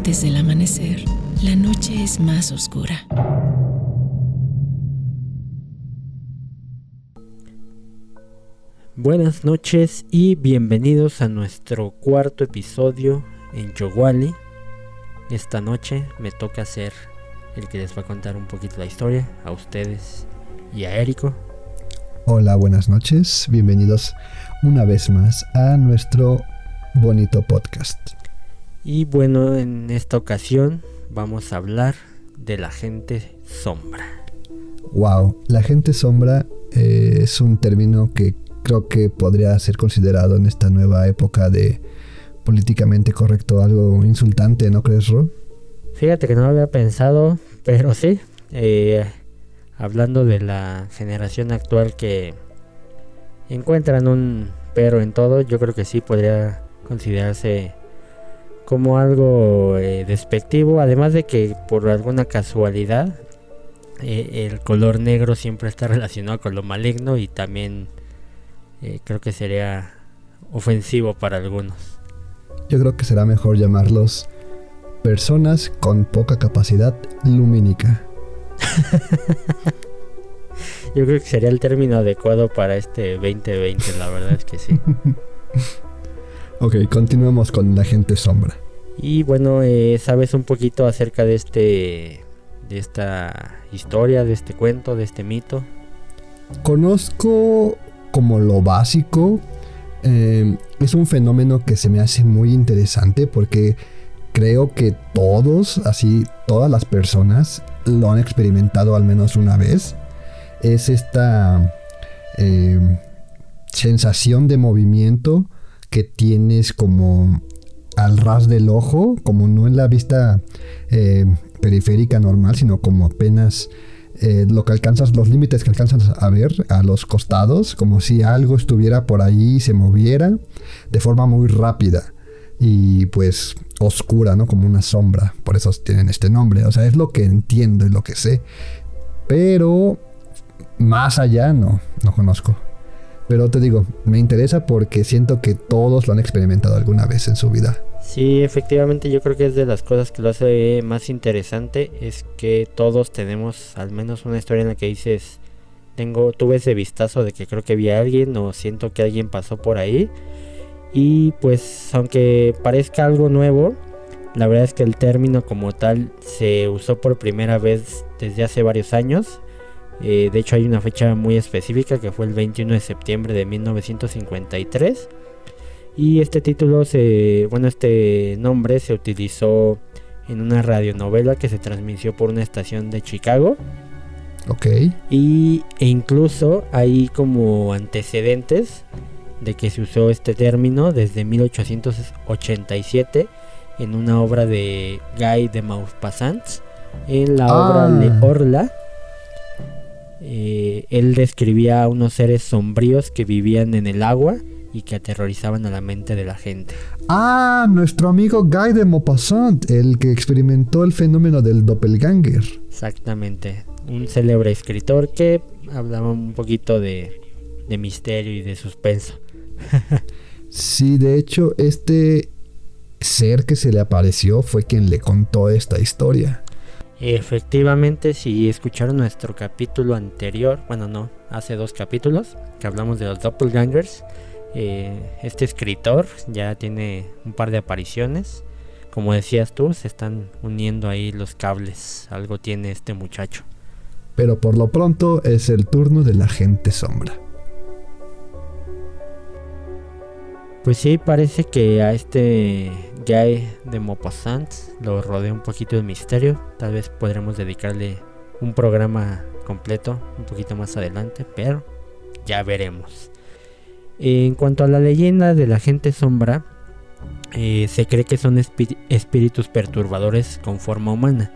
Antes del amanecer, la noche es más oscura. Buenas noches y bienvenidos a nuestro cuarto episodio en Yowali. Esta noche me toca ser el que les va a contar un poquito la historia a ustedes y a Érico. Hola, buenas noches. Bienvenidos una vez más a nuestro bonito podcast. Y bueno, en esta ocasión vamos a hablar de la gente sombra. Wow, la gente sombra eh, es un término que creo que podría ser considerado en esta nueva época de políticamente correcto algo insultante, ¿no crees, Ro? Fíjate que no lo había pensado, pero sí. Eh, hablando de la generación actual que encuentran un pero en todo, yo creo que sí podría considerarse como algo eh, despectivo, además de que por alguna casualidad eh, el color negro siempre está relacionado con lo maligno y también eh, creo que sería ofensivo para algunos. Yo creo que será mejor llamarlos personas con poca capacidad lumínica. Yo creo que sería el término adecuado para este 2020, la verdad es que sí. ok, continuemos con la gente sombra. Y bueno, eh, ¿sabes un poquito acerca de este de esta historia, de este cuento, de este mito? Conozco como lo básico. Eh, es un fenómeno que se me hace muy interesante porque creo que todos, así todas las personas, lo han experimentado al menos una vez. Es esta eh, sensación de movimiento que tienes como al ras del ojo, como no en la vista eh, periférica normal, sino como apenas eh, lo que alcanzas, los límites que alcanzas a ver a los costados, como si algo estuviera por ahí y se moviera de forma muy rápida y pues oscura, ¿no? Como una sombra. Por eso tienen este nombre. O sea, es lo que entiendo y lo que sé. Pero más allá no, no conozco. Pero te digo, me interesa porque siento que todos lo han experimentado alguna vez en su vida. Sí, efectivamente yo creo que es de las cosas que lo hace más interesante es que todos tenemos al menos una historia en la que dices, tengo, tuve ese vistazo de que creo que vi a alguien o siento que alguien pasó por ahí y pues aunque parezca algo nuevo, la verdad es que el término como tal se usó por primera vez desde hace varios años. Eh, de hecho hay una fecha muy específica que fue el 21 de septiembre de 1953. Y este título, se, bueno, este nombre se utilizó en una radionovela que se transmitió por una estación de Chicago. Ok. Y, e incluso hay como antecedentes de que se usó este término desde 1887 en una obra de Guy de Maupassant, en la obra Le ah. Orla. Eh, él describía a unos seres sombríos que vivían en el agua y que aterrorizaban a la mente de la gente. Ah, nuestro amigo Guy de Maupassant, el que experimentó el fenómeno del doppelganger. Exactamente, un célebre escritor que hablaba un poquito de, de misterio y de suspenso sí, de hecho, este ser que se le apareció fue quien le contó esta historia. Efectivamente, si escucharon nuestro capítulo anterior, bueno, no, hace dos capítulos, que hablamos de los doppelgangers, eh, este escritor ya tiene un par de apariciones. Como decías tú, se están uniendo ahí los cables. Algo tiene este muchacho. Pero por lo pronto es el turno de la gente sombra. Pues sí, parece que a este Guy de Maupassant lo rodea un poquito de misterio. Tal vez podremos dedicarle un programa completo un poquito más adelante, pero ya veremos. En cuanto a la leyenda de la gente sombra, eh, se cree que son espíritus perturbadores con forma humana,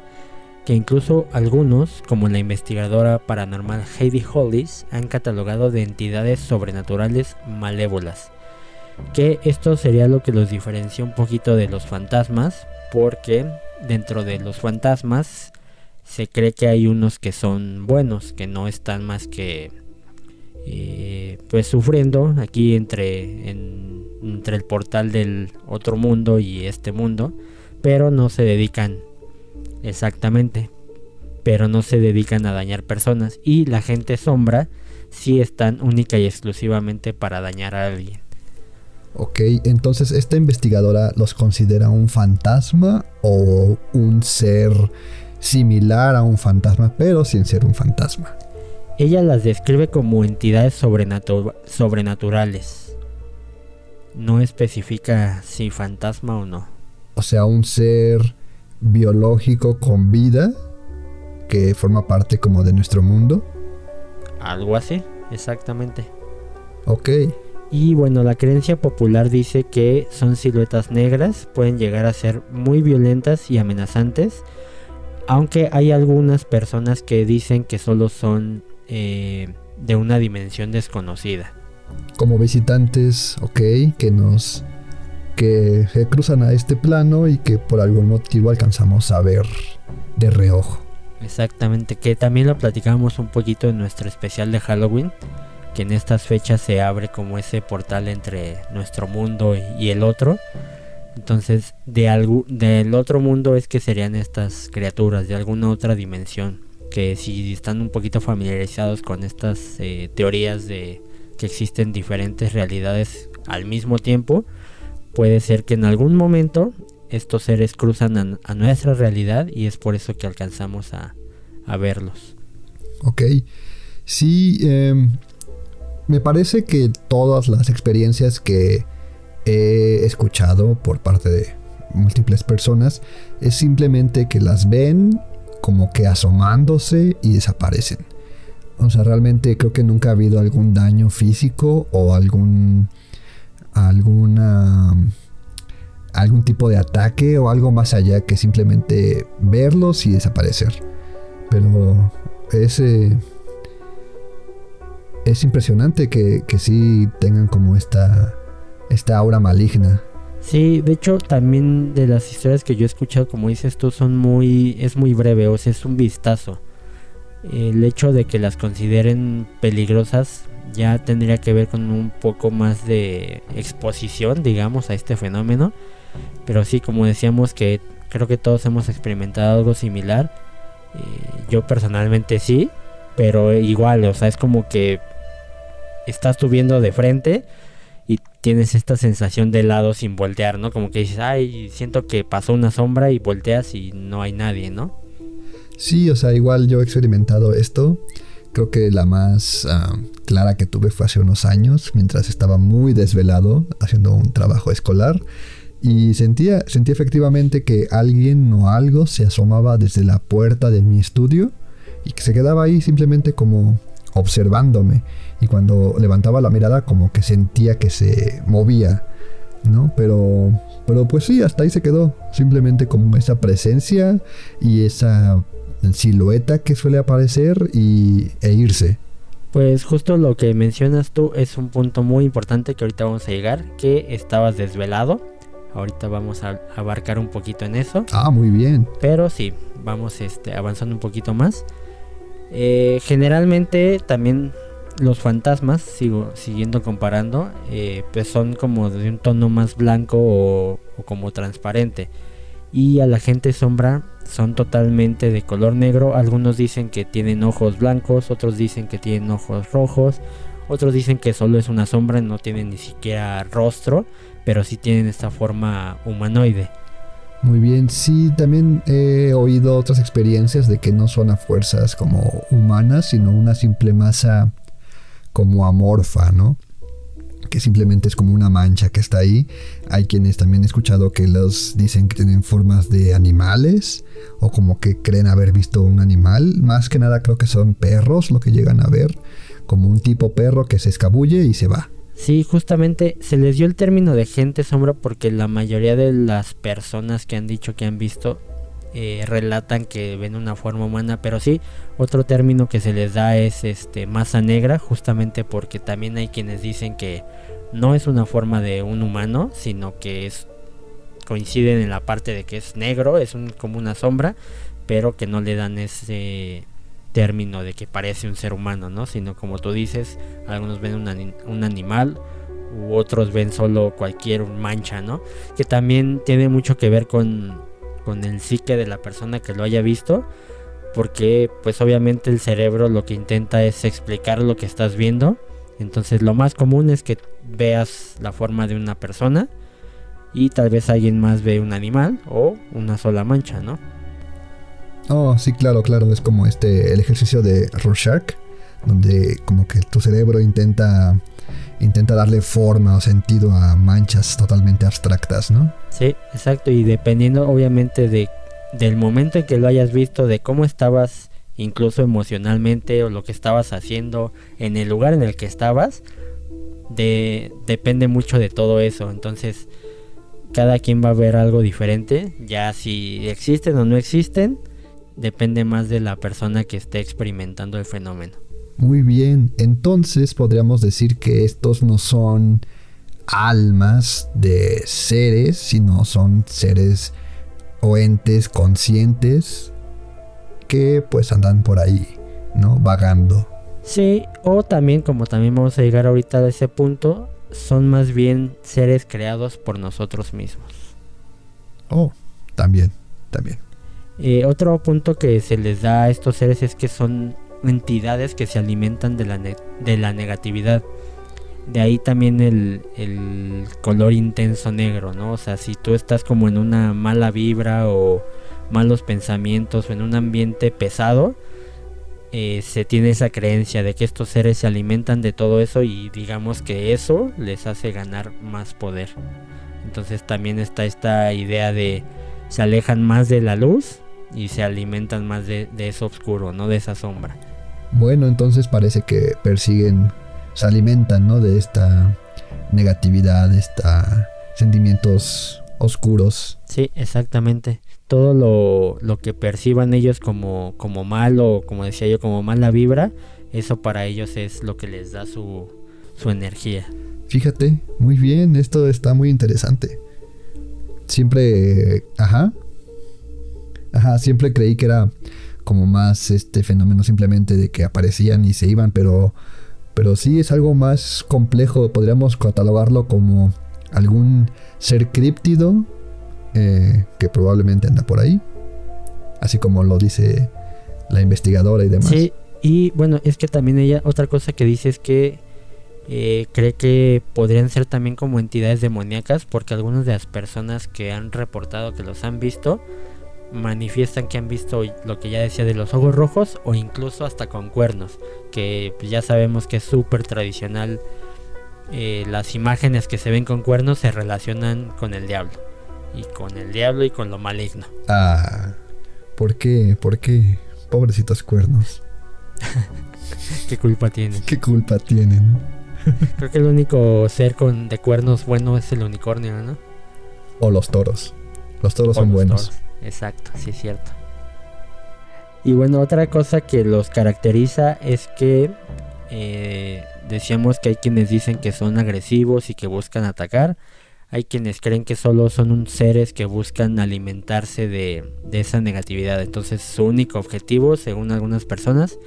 que incluso algunos, como la investigadora paranormal Heidi Hollis, han catalogado de entidades sobrenaturales malévolas que esto sería lo que los diferencia un poquito de los fantasmas, porque dentro de los fantasmas se cree que hay unos que son buenos, que no están más que eh, pues sufriendo aquí entre, entre el portal del otro mundo y este mundo, pero no se dedican exactamente, pero no se dedican a dañar personas y la gente sombra sí están única y exclusivamente para dañar a alguien. Ok, entonces esta investigadora los considera un fantasma o un ser similar a un fantasma, pero sin ser un fantasma. Ella las describe como entidades sobrenaturales. No especifica si fantasma o no. O sea, un ser biológico con vida que forma parte como de nuestro mundo. Algo así, exactamente. Ok. Y bueno, la creencia popular dice que son siluetas negras, pueden llegar a ser muy violentas y amenazantes, aunque hay algunas personas que dicen que solo son eh, de una dimensión desconocida. Como visitantes, ok, que nos que se cruzan a este plano y que por algún motivo alcanzamos a ver de reojo. Exactamente, que también lo platicamos un poquito en nuestro especial de Halloween, que en estas fechas se abre como ese portal entre nuestro mundo y el otro. Entonces, de del otro mundo es que serían estas criaturas de alguna otra dimensión. Que si están un poquito familiarizados con estas eh, teorías de que existen diferentes realidades al mismo tiempo, puede ser que en algún momento estos seres cruzan a, nuestra realidad y es por eso que alcanzamos a, a verlos. Ok. Sí, eh, me parece que todas las experiencias que he escuchado por parte de múltiples personas es simplemente que las ven como que asomándose y desaparecen. O sea, realmente creo que nunca ha habido algún daño físico o algún alguna algún tipo de ataque o algo más allá que simplemente verlos y desaparecer. Pero ese es impresionante que, que sí tengan como esta, esta aura maligna. Sí, de hecho también de las historias que yo he escuchado, como dices tú, son muy, es muy breve, o sea, es un vistazo. El hecho de que las consideren peligrosas ya tendría que ver con un poco más de exposición, digamos, a este fenómeno. Pero sí, como decíamos que creo que todos hemos experimentado algo similar. Eh, yo personalmente sí, pero igual, o sea, es como que estás subiendo de frente tienes esta sensación de lado sin voltear, ¿no? Como que dices, ay, siento que pasó una sombra y volteas y no hay nadie, ¿no? Sí, o sea, igual yo he experimentado esto. Creo que la más ah, clara que tuve fue hace unos años, mientras estaba muy desvelado haciendo un trabajo escolar. Y sentía, sentía efectivamente que alguien o algo se asomaba desde la puerta de mi estudio y que se quedaba ahí simplemente como observándome y cuando levantaba la mirada como que sentía que se movía, ¿no? Pero, pero pues sí, hasta ahí se quedó, simplemente como esa presencia y esa silueta que suele aparecer y, e irse. Pues justo lo que mencionas tú es un punto muy importante que ahorita vamos a llegar, que estabas desvelado. Ahorita vamos a abarcar un poquito en eso. Ah, muy bien. Pero sí, vamos este, avanzando un poquito más. Eh, generalmente también los fantasmas, sigo siguiendo comparando, eh, pues son como de un tono más blanco o, como transparente. Y a la gente sombra son totalmente de color negro. Algunos dicen que tienen ojos blancos, otros dicen que tienen ojos rojos, otros dicen que solo es una sombra, no tienen ni siquiera rostro, pero sí tienen esta forma humanoide. Muy bien, sí, también he oído otras experiencias de que no son a fuerzas como humanas, sino una simple masa como amorfa, ¿no? Que simplemente es como una mancha que está ahí. Hay quienes también he escuchado que los dicen que tienen formas de animales o como que creen haber visto un animal. Más que nada creo que son perros lo que llegan a ver, como un tipo perro que se escabulle y se va. Sí, justamente se les dio el término de gente sombra porque la mayoría de las personas que han dicho que han visto eh, relatan que ven una forma humana, pero sí, otro término que se les da es este masa negra, justamente porque también hay quienes dicen que no es una forma de un humano, sino que es coinciden en la parte de que es negro, es como una sombra, pero que no le dan ese término de que parece un ser humano, ¿no? Sino como tú dices, algunos ven un, animal u otros ven solo cualquier mancha, ¿no? Que también tiene mucho que ver con con el psique de la persona que lo haya visto, porque pues obviamente el cerebro lo que intenta es explicar lo que estás viendo. Entonces lo más común es que veas la forma de una persona y tal vez alguien más ve un animal o una sola mancha, ¿no? Oh, sí, claro, claro, es como este el ejercicio de Rorschach, donde como que tu cerebro intenta intenta darle forma o sentido a manchas totalmente abstractas, ¿no? Sí, exacto, y dependiendo obviamente de del momento en que lo hayas visto, de cómo estabas incluso emocionalmente o lo que estabas haciendo en el lugar en el que estabas, de, depende mucho de todo eso. Entonces, cada quien va a ver algo diferente, ya si existen o no existen, depende más de la persona que esté experimentando el fenómeno. Muy bien, entonces podríamos decir que estos no son almas de seres, sino son seres o entes conscientes que pues andan por ahí, ¿no? Vagando. Sí, o también, como también vamos a llegar ahorita a ese punto, son más bien seres creados por nosotros mismos. Oh, también, también. Eh, otro punto que se les da a estos seres es que son entidades que se alimentan de la, de la negatividad. De ahí también el, el, color intenso negro, ¿no? O sea, si tú estás como en una mala vibra o malos pensamientos o en un ambiente pesado, eh, se tiene esa creencia de que estos seres se alimentan de todo eso y digamos que eso les hace ganar más poder. Entonces también está esta idea de se alejan más de la luz y se alimentan más de, de eso oscuro, no de esa sombra. Bueno, entonces parece que persiguen, se alimentan, ¿no? De esta negatividad, de estos sentimientos oscuros. Sí, exactamente. Todo lo, lo, que perciban ellos como, como malo, como decía yo, como mala vibra, eso para ellos es lo que les da su, su energía. Fíjate, muy bien, esto está muy interesante. Siempre, ajá, ajá, siempre creí que era como más este fenómeno simplemente de que aparecían y se iban, pero, pero sí es algo más complejo, podríamos catalogarlo como algún ser críptido eh, que probablemente anda por ahí, así como lo dice la investigadora y demás. Sí, y bueno, es que también ella, otra cosa que dice es que eh, cree que podrían ser también como entidades demoníacas, porque algunas de las personas que han reportado que los han visto, manifiestan que han visto lo que ya decía de los ojos rojos o incluso hasta con cuernos, que pues, ya sabemos que es súper tradicional. Eh, las imágenes que se ven con cuernos se relacionan con el diablo. Y con el diablo y con lo maligno. Ah, ¿por qué? ¿Por qué? Pobrecitos cuernos. ¿Qué culpa tienen? ¿Qué culpa tienen? Creo que el único ser con de cuernos bueno es el unicornio, ¿no? O los toros. Los toros son buenos. Exacto, sí es cierto. Y bueno, otra cosa que los caracteriza es que eh, decíamos que hay quienes dicen que son agresivos y que buscan atacar. Hay quienes creen que solo son un seres que buscan alimentarse de, esa negatividad. Entonces su único objetivo, según algunas personas,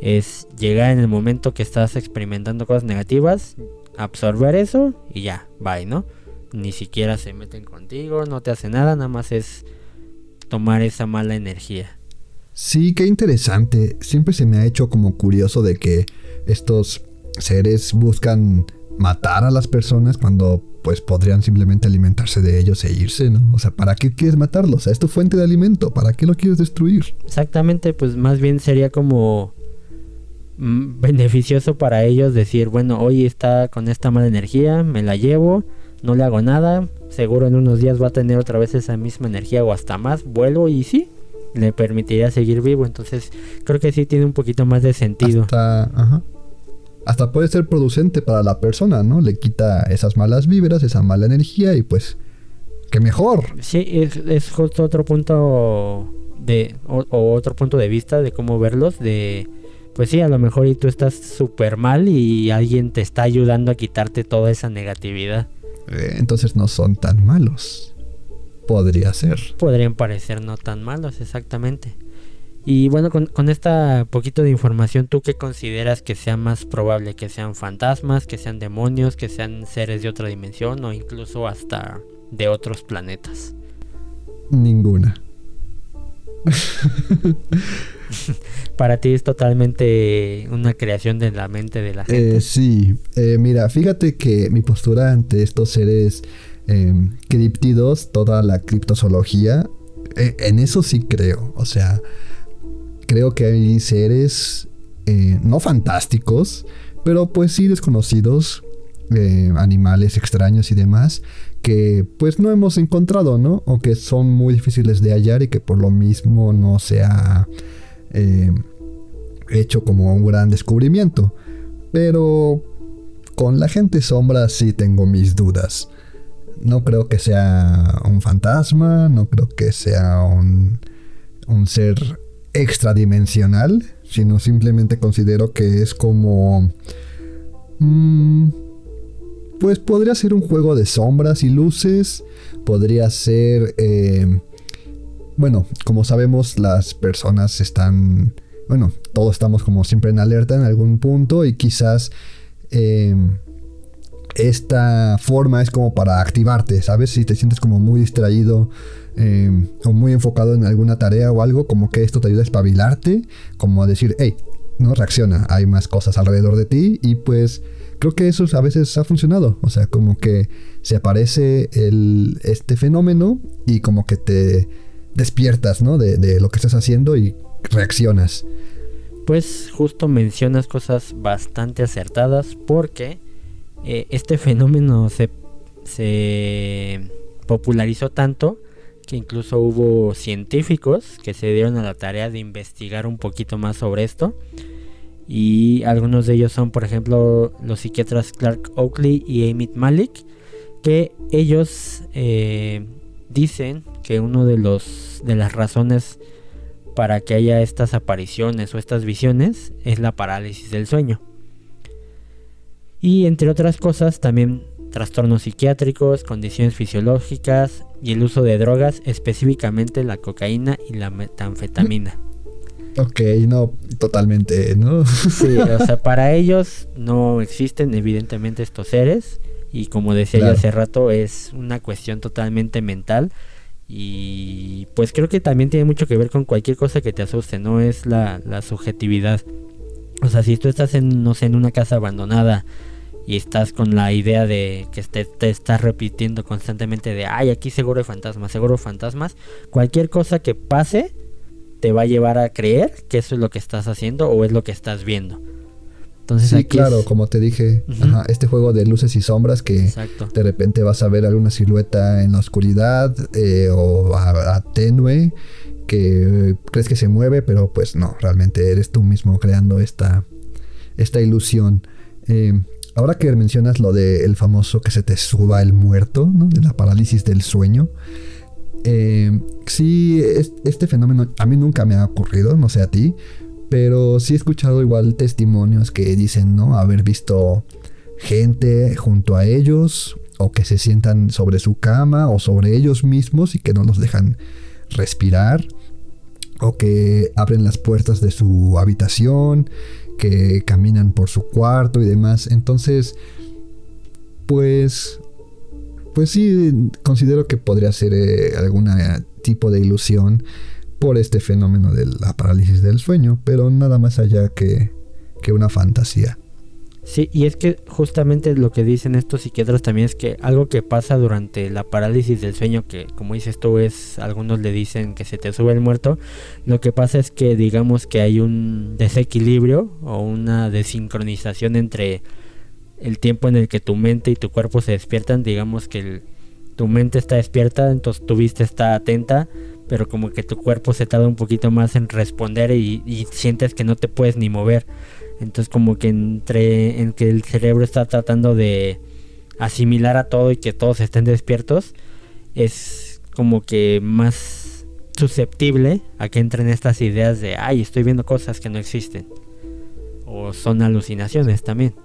es llegar en el momento que estás experimentando cosas negativas, absorber eso y ya, bye, ¿no? Ni siquiera se meten contigo, no te hace nada, nada más es tomar esa mala energía. Sí, qué interesante. Siempre se me ha hecho como curioso de que estos seres buscan matar a las personas cuando pues podrían simplemente alimentarse de ellos e irse, ¿no? O sea, ¿para qué quieres matarlos? O sea, es tu fuente de alimento, ¿para qué lo quieres destruir? Exactamente, pues más bien sería como mm, beneficioso para ellos decir, bueno, hoy está con esta mala energía, me la llevo, no le hago nada, seguro en unos días va a tener otra vez esa misma energía o hasta más, vuelo y sí, le permitiría seguir vivo, entonces creo que sí tiene un poquito más de sentido. Hasta, ajá. Hasta puede ser producente para la persona, ¿no? Le quita esas malas vibras, esa mala energía y pues, ¡qué mejor! Sí, es, justo otro punto de, o, otro punto de vista de cómo verlos, de pues sí, a lo mejor y tú estás súper mal y alguien te está ayudando a quitarte toda esa negatividad. Eh, entonces no son tan malos. Podría ser. Podrían parecer no tan malos, exactamente. Y bueno, con, con esta poquito de información, ¿tú qué consideras que sea más probable? ¿Que sean fantasmas, que sean demonios, que sean seres de otra dimensión o incluso hasta de otros planetas? Ninguna. Para ti es totalmente una creación de la mente de la gente. Eh, sí, eh, mira, fíjate que mi postura ante estos seres eh, criptidos, toda la criptozoología, eh, en eso sí creo. O sea, creo que hay seres no fantásticos, pero pues sí desconocidos, animales extraños y demás, que pues no hemos encontrado, ¿no? O que son muy difíciles de hallar y que por lo mismo no se ha eh, hecho como un gran descubrimiento. Pero con la gente sombra sí tengo mis dudas. No creo que sea un fantasma, no creo que sea un, un ser extradimensional, sino simplemente considero que es como... Mm, pues podría ser un juego de sombras y luces, podría ser... Eh, bueno, como sabemos las personas están... Bueno, todos estamos como siempre en alerta en algún punto y quizás... Eh, esta forma es como para activarte, ¿sabes? Si te sientes como muy distraído eh, o muy enfocado en alguna tarea o algo, como que esto te ayuda a espabilarte, como a decir, hey, no reacciona, hay más cosas alrededor de ti y pues creo que eso a veces ha funcionado. O sea, como que se aparece este fenómeno y como que te despiertas, ¿no? De, lo que estás haciendo y reaccionas. Pues justo mencionas cosas bastante acertadas porque eh, este fenómeno se, se popularizó tanto que incluso hubo científicos que se dieron a la tarea de investigar un poquito más sobre esto y algunos de ellos son por ejemplo los psiquiatras Clark Oakley y Amit Malik que ellos eh, dicen que uno de los de las razones para que haya estas apariciones o estas visiones es la parálisis del sueño y entre otras cosas también trastornos psiquiátricos, condiciones fisiológicas y el uso de drogas, específicamente la cocaína y la metanfetamina. Ok, no, totalmente, ¿no? Sí, o sea, para ellos no existen evidentemente estos seres y como decía yo hace rato, es una cuestión totalmente mental y pues creo que también tiene mucho que ver con cualquier cosa que te asuste, no es la, la subjetividad. O sea, si tú estás en, no sé, en una casa abandonada y estás con la idea de que te, te estás repitiendo constantemente de, ay, aquí seguro hay fantasmas, seguro fantasmas, cualquier cosa que pase te va a llevar a creer que eso es lo que estás haciendo o es lo que estás viendo. Entonces, sí, claro, como te dije, este juego de luces y sombras que de repente vas a ver alguna silueta en la oscuridad eh, o a, tenue que crees que se mueve, pero pues no, realmente eres tú mismo creando esta, esta ilusión. Eh, ahora que mencionas lo del famoso que se te suba el muerto, ¿no? de la parálisis del sueño, eh, sí, este fenómeno a mí nunca me ha ocurrido, no sé a ti, pero sí he escuchado igual testimonios que dicen, ¿no? Haber visto gente junto a ellos o que se sientan sobre su cama o sobre ellos mismos y que no los dejan respirar o que abren las puertas de su habitación, que caminan por su cuarto y demás. Entonces, pues pues sí, considero que podría ser eh, algún tipo de ilusión por este fenómeno de la parálisis del sueño, pero nada más allá que, que una fantasía. Sí, y es que justamente lo que dicen estos psiquiatras también es que algo que pasa durante la parálisis del sueño, que como dices tú es, algunos le dicen que se te sube el muerto, lo que pasa es que digamos que hay un desequilibrio o una desincronización entre el tiempo en el que tu mente y tu cuerpo se despiertan, digamos que tu mente está despierta, entonces tu vista está atenta, pero como que tu cuerpo se tarda un poquito más en responder y, sientes que no te puedes ni mover. Entonces como que entre en que el cerebro está tratando de asimilar a todo y que todos estén despiertos, es como que más susceptible a que entren estas ideas de, ay, estoy viendo cosas que no existen. O son alucinaciones también.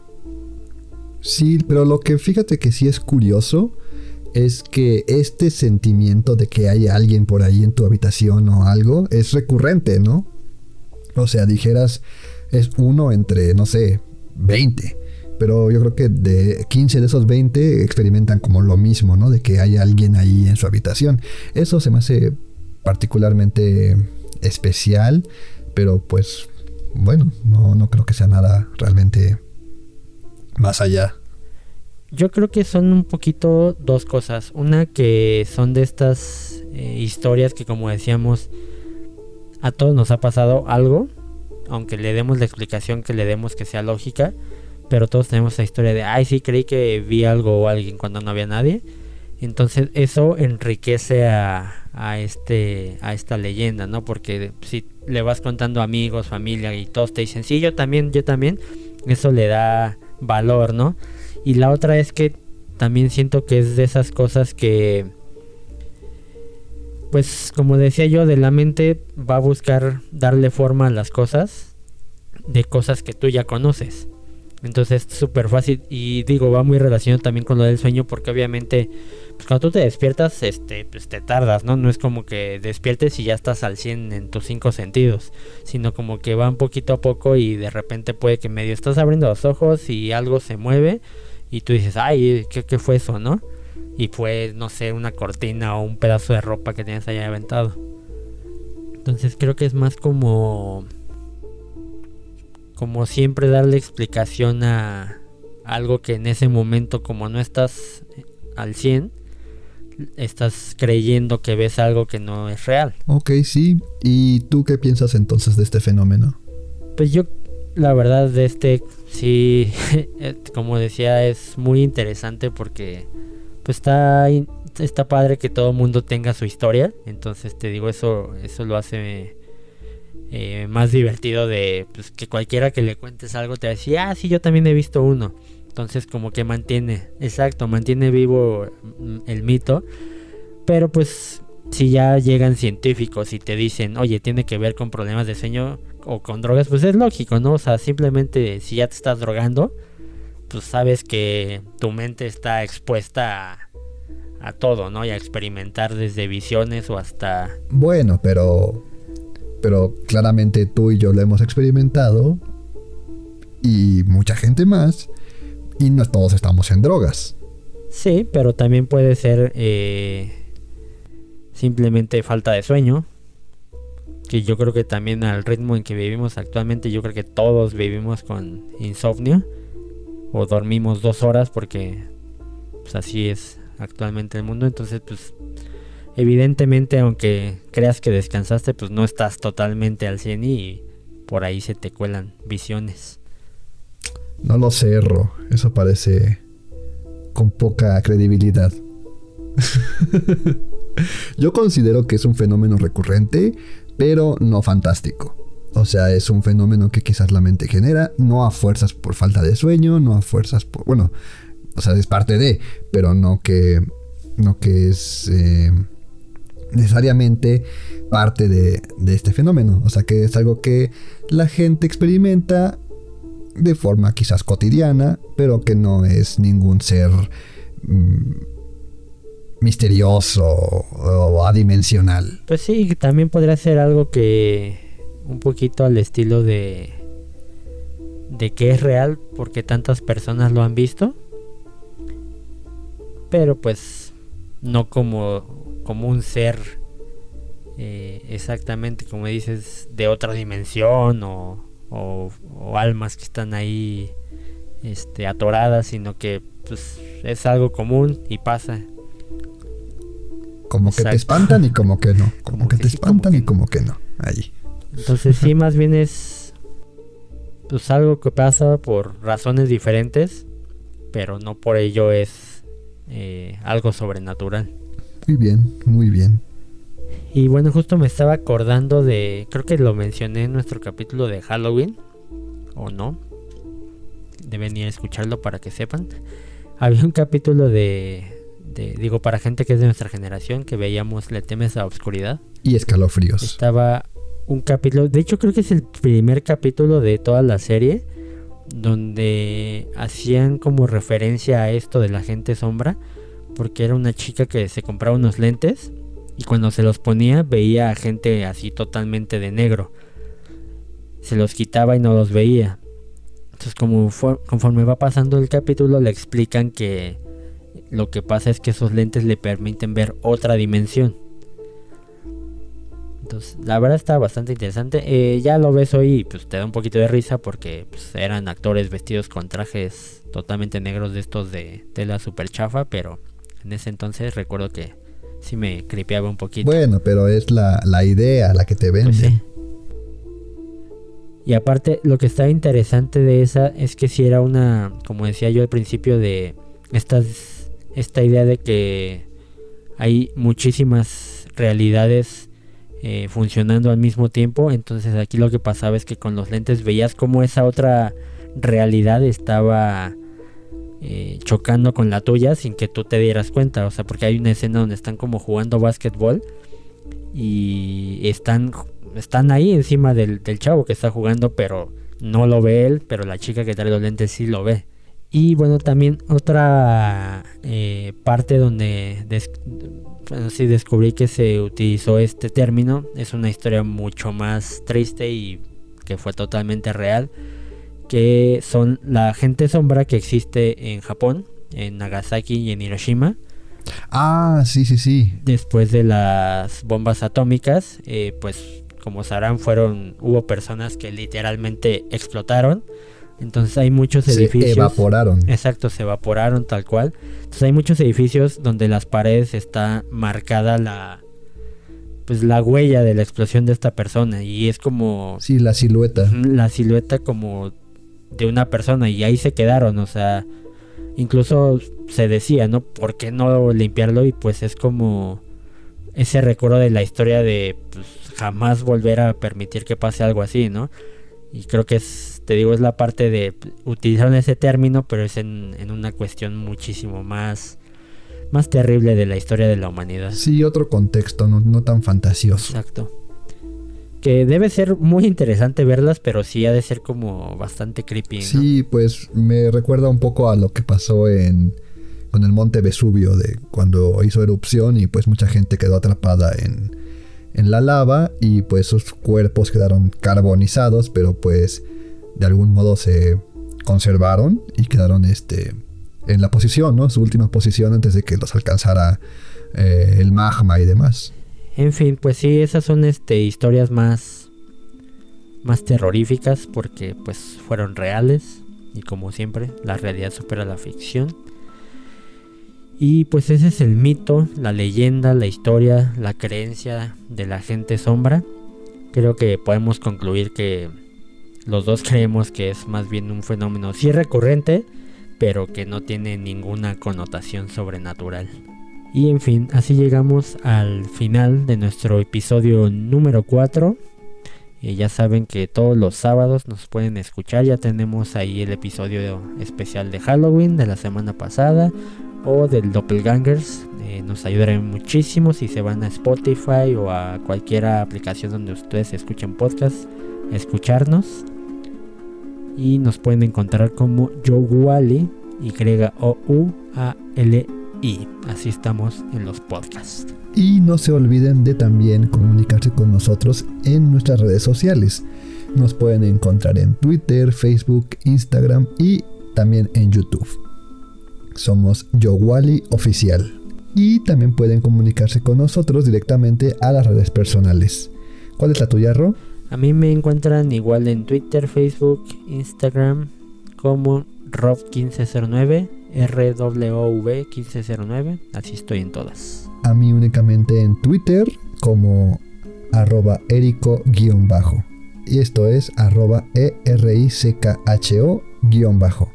Sí, pero lo que fíjate que sí es curioso es que este sentimiento de que hay alguien por ahí en tu habitación o algo es recurrente, ¿no? O sea, dijeras, es uno entre, no sé, 20. pero yo creo que de 15 de esos 20 experimentan como lo mismo, ¿no? De que hay alguien ahí en su habitación. Eso se me hace particularmente especial, pero pues bueno, no, no creo que sea nada realmente más allá. Yo creo que son un poquito dos cosas. Una que son de estas eh, historias que como decíamos, a todos nos ha pasado algo, aunque le demos la explicación que le demos que sea lógica, pero todos tenemos esa historia de, ay, sí, creí que vi algo o alguien cuando no había nadie. Entonces eso enriquece a, a, este, a esta leyenda, ¿no? Porque si le vas contando amigos, familia y todos te dicen, sí, yo también, yo también, eso le da valor, ¿no? Y la otra es que también siento que es de esas cosas que, pues como decía yo, de la mente va a buscar darle forma a las cosas de cosas que tú ya conoces. Entonces es súper fácil y digo, va muy relacionado también con lo del sueño porque obviamente pues cuando tú te despiertas, este, pues te tardas, ¿no? No es como que despiertes y ya estás al 100 en tus cinco sentidos, sino como que va un poquito a poco y de repente puede que medio estás abriendo los ojos y algo se mueve y tú dices, ay, ¿qué, qué fue eso, no? Y fue, no sé, una cortina o un pedazo de ropa que tienes ahí aventado. Entonces creo que es más como como siempre darle explicación a algo que en ese momento como no estás al 100 estás creyendo que ves algo que no es real. Ok, sí. ¿Y tú qué piensas entonces de este fenómeno? Pues yo la verdad de este sí eh, como decía es muy interesante porque pues está está padre que todo mundo tenga su historia, entonces te digo eso eso lo hace eh, más divertido de pues, que cualquiera que le cuentes algo te va ah, sí, yo también he visto uno. Entonces como que mantiene, exacto, mantiene vivo mm, el mito. Pero pues si ya llegan científicos y te dicen, oye, tiene que ver con problemas de sueño o con drogas, pues es lógico, ¿no? O sea, simplemente si ya te estás drogando, pues sabes que tu mente está expuesta a, a todo, ¿no? Y a experimentar desde visiones o hasta... Bueno, pero pero claramente tú y yo lo hemos experimentado y mucha gente más y no todos estamos en drogas. Sí, pero también puede ser eh, simplemente falta de sueño. Que yo creo que también al ritmo en que vivimos actualmente, yo creo que todos vivimos con insomnio. O dormimos dos horas porque pues, así es actualmente el mundo. Entonces, pues Evidentemente, aunque creas que descansaste, pues no estás totalmente al 100 y por ahí se te cuelan visiones. No lo cerro, eso parece con poca credibilidad. Yo considero que es un fenómeno recurrente, pero no fantástico. O sea, es un fenómeno que quizás la mente genera, no a fuerzas por falta de sueño, no a fuerzas por... Bueno, o sea, es parte de, pero no que... No que es... Eh, necesariamente parte de, este fenómeno. O sea que es algo que la gente experimenta de forma quizás cotidiana, pero que no es ningún ser mm, misterioso o adimensional. Pues sí, también podría ser algo que un poquito al estilo de de que es real porque tantas personas lo han visto. Pero pues no como como un ser eh, exactamente como dices de otra dimensión o, almas que están ahí este, atoradas sino que pues es algo común y pasa como que te espantan y como que no como, que, te espantan y como que no ahí entonces sí más bien es pues algo que pasa por razones diferentes pero no por ello es eh, algo sobrenatural muy bien, muy bien. Y bueno, justo me estaba acordando de, creo que lo mencioné en nuestro capítulo de Halloween, o no. Deben ir a escucharlo para que sepan. Había un capítulo de, digo, para gente que es de nuestra generación, que veíamos Le temes a oscuridad. Y escalofríos. Estaba un capítulo, de hecho creo que es el primer capítulo de toda la serie, donde hacían como referencia a esto de la gente sombra porque era una chica que se compraba unos lentes y cuando se los ponía veía a gente así totalmente de negro. Se los quitaba y no los veía. Entonces como conforme va pasando el capítulo le explican que lo que pasa es que esos lentes le permiten ver otra dimensión. Entonces, la verdad está bastante interesante. Eh, ya lo ves hoy y pues te da un poquito de risa porque pues, eran actores vestidos con trajes totalmente negros de estos de tela super chafa, pero en ese entonces recuerdo que sí me cripeaba un poquito. Bueno, pero es la, idea la que te. Pues y aparte, lo que estaba interesante de esa es que si era una, como decía yo al principio, de estas, esta idea de que hay muchísimas realidades eh, funcionando al mismo tiempo. Entonces aquí lo que pasaba es que con los lentes veías como esa otra realidad estaba eh, chocando con la tuya sin que tú te dieras cuenta. O sea, porque hay una escena donde están como jugando básquetbol y están, están ahí encima del, chavo que está jugando, pero no lo ve él, pero la chica que trae los lentes sí lo ve. Y bueno, también otra eh, parte donde bueno, sí descubrí que se utilizó este término. Es una historia mucho más triste y que fue totalmente real. Que son la gente sombra que existe en Japón, en Nagasaki y en Hiroshima. Ah, sí, sí, sí. Después de las bombas atómicas, eh, pues como sabrán, fueron, hubo personas que literalmente explotaron entonces hay muchos edificios. Se evaporaron. Exacto, se evaporaron tal cual. Entonces hay muchos edificios donde las paredes está marcada la pues la huella de la explosión de esta persona y es como sí la silueta la silueta como de una persona y ahí se quedaron o sea incluso se decía no por qué no limpiarlo y pues es como ese recuerdo de la historia de pues, jamás volver a permitir que pase algo así no y creo que es te digo, es la parte de utilizar ese término, pero es en, una cuestión muchísimo más, más terrible de la historia de la humanidad. Sí, otro contexto, no, tan fantasioso. Exacto. Que debe ser muy interesante verlas, pero sí ha de ser como bastante creepy. Sí, pues me recuerda un poco a lo que pasó en con el monte Vesubio, de cuando hizo erupción y pues mucha gente quedó atrapada en, en la lava y pues sus cuerpos quedaron carbonizados, pero pues de algún modo se conservaron y quedaron este, en la posición, ¿no? Su última posición antes de que los alcanzara eh, el magma y demás. En fin, pues sí, esas son este, historias más, más terroríficas porque pues fueron reales y como siempre la realidad supera la ficción. Y pues ese es el mito, la leyenda, la historia, la creencia de la gente sombra. Creo que podemos concluir que los dos creemos que es más bien un fenómeno sí recurrente, pero que no tiene ninguna connotación sobrenatural. Y en fin, así llegamos al final de nuestro episodio número 4. Y ya saben que todos los sábados nos pueden escuchar. Ya tenemos ahí el episodio especial de Halloween de la semana pasada o del Doppelgangers. Eh, nos ayudarán muchísimo si se van a Spotify o a cualquier aplicación donde ustedes escuchen podcast, escucharnos y nos pueden encontrar como Yowali, Y-O-U-A-L-I. Así estamos en los podcasts. Y no se olviden de también comunicarse con nosotros en nuestras redes sociales. Nos pueden encontrar en Twitter, Facebook, Instagram y también en YouTube. Somos Yowali Oficial. Y también pueden comunicarse con nosotros directamente a las redes personales. ¿Cuál es la tuya, Ro? A mí me encuentran igual en Twitter, Facebook, Instagram como Rob1509, RWV1509, así estoy en todas. A mí únicamente en Twitter como arroba erico-bajo. Y esto es arroba E-R-I-C-K-H-O-bajo.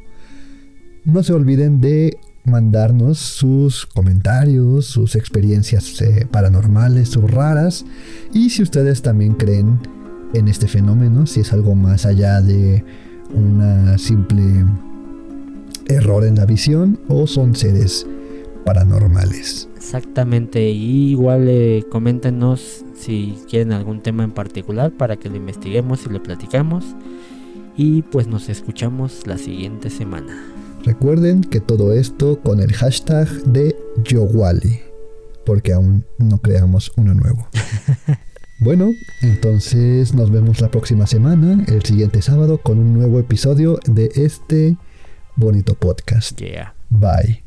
No se olviden de mandarnos sus comentarios, sus experiencias eh, paranormales, sus raras. Y si ustedes también creen en este fenómeno, si es algo más allá de una simple error en la visión o son seres paranormales. Exactamente, y igual eh, coméntenos si quieren algún tema en particular para que lo investiguemos y lo platicamos. Y pues nos escuchamos la siguiente semana. Recuerden que todo esto con el hashtag de Yowali, porque aún no creamos uno nuevo. Bueno, entonces nos vemos la próxima semana, el siguiente sábado, con un nuevo episodio de este bonito podcast. Yeah. Bye.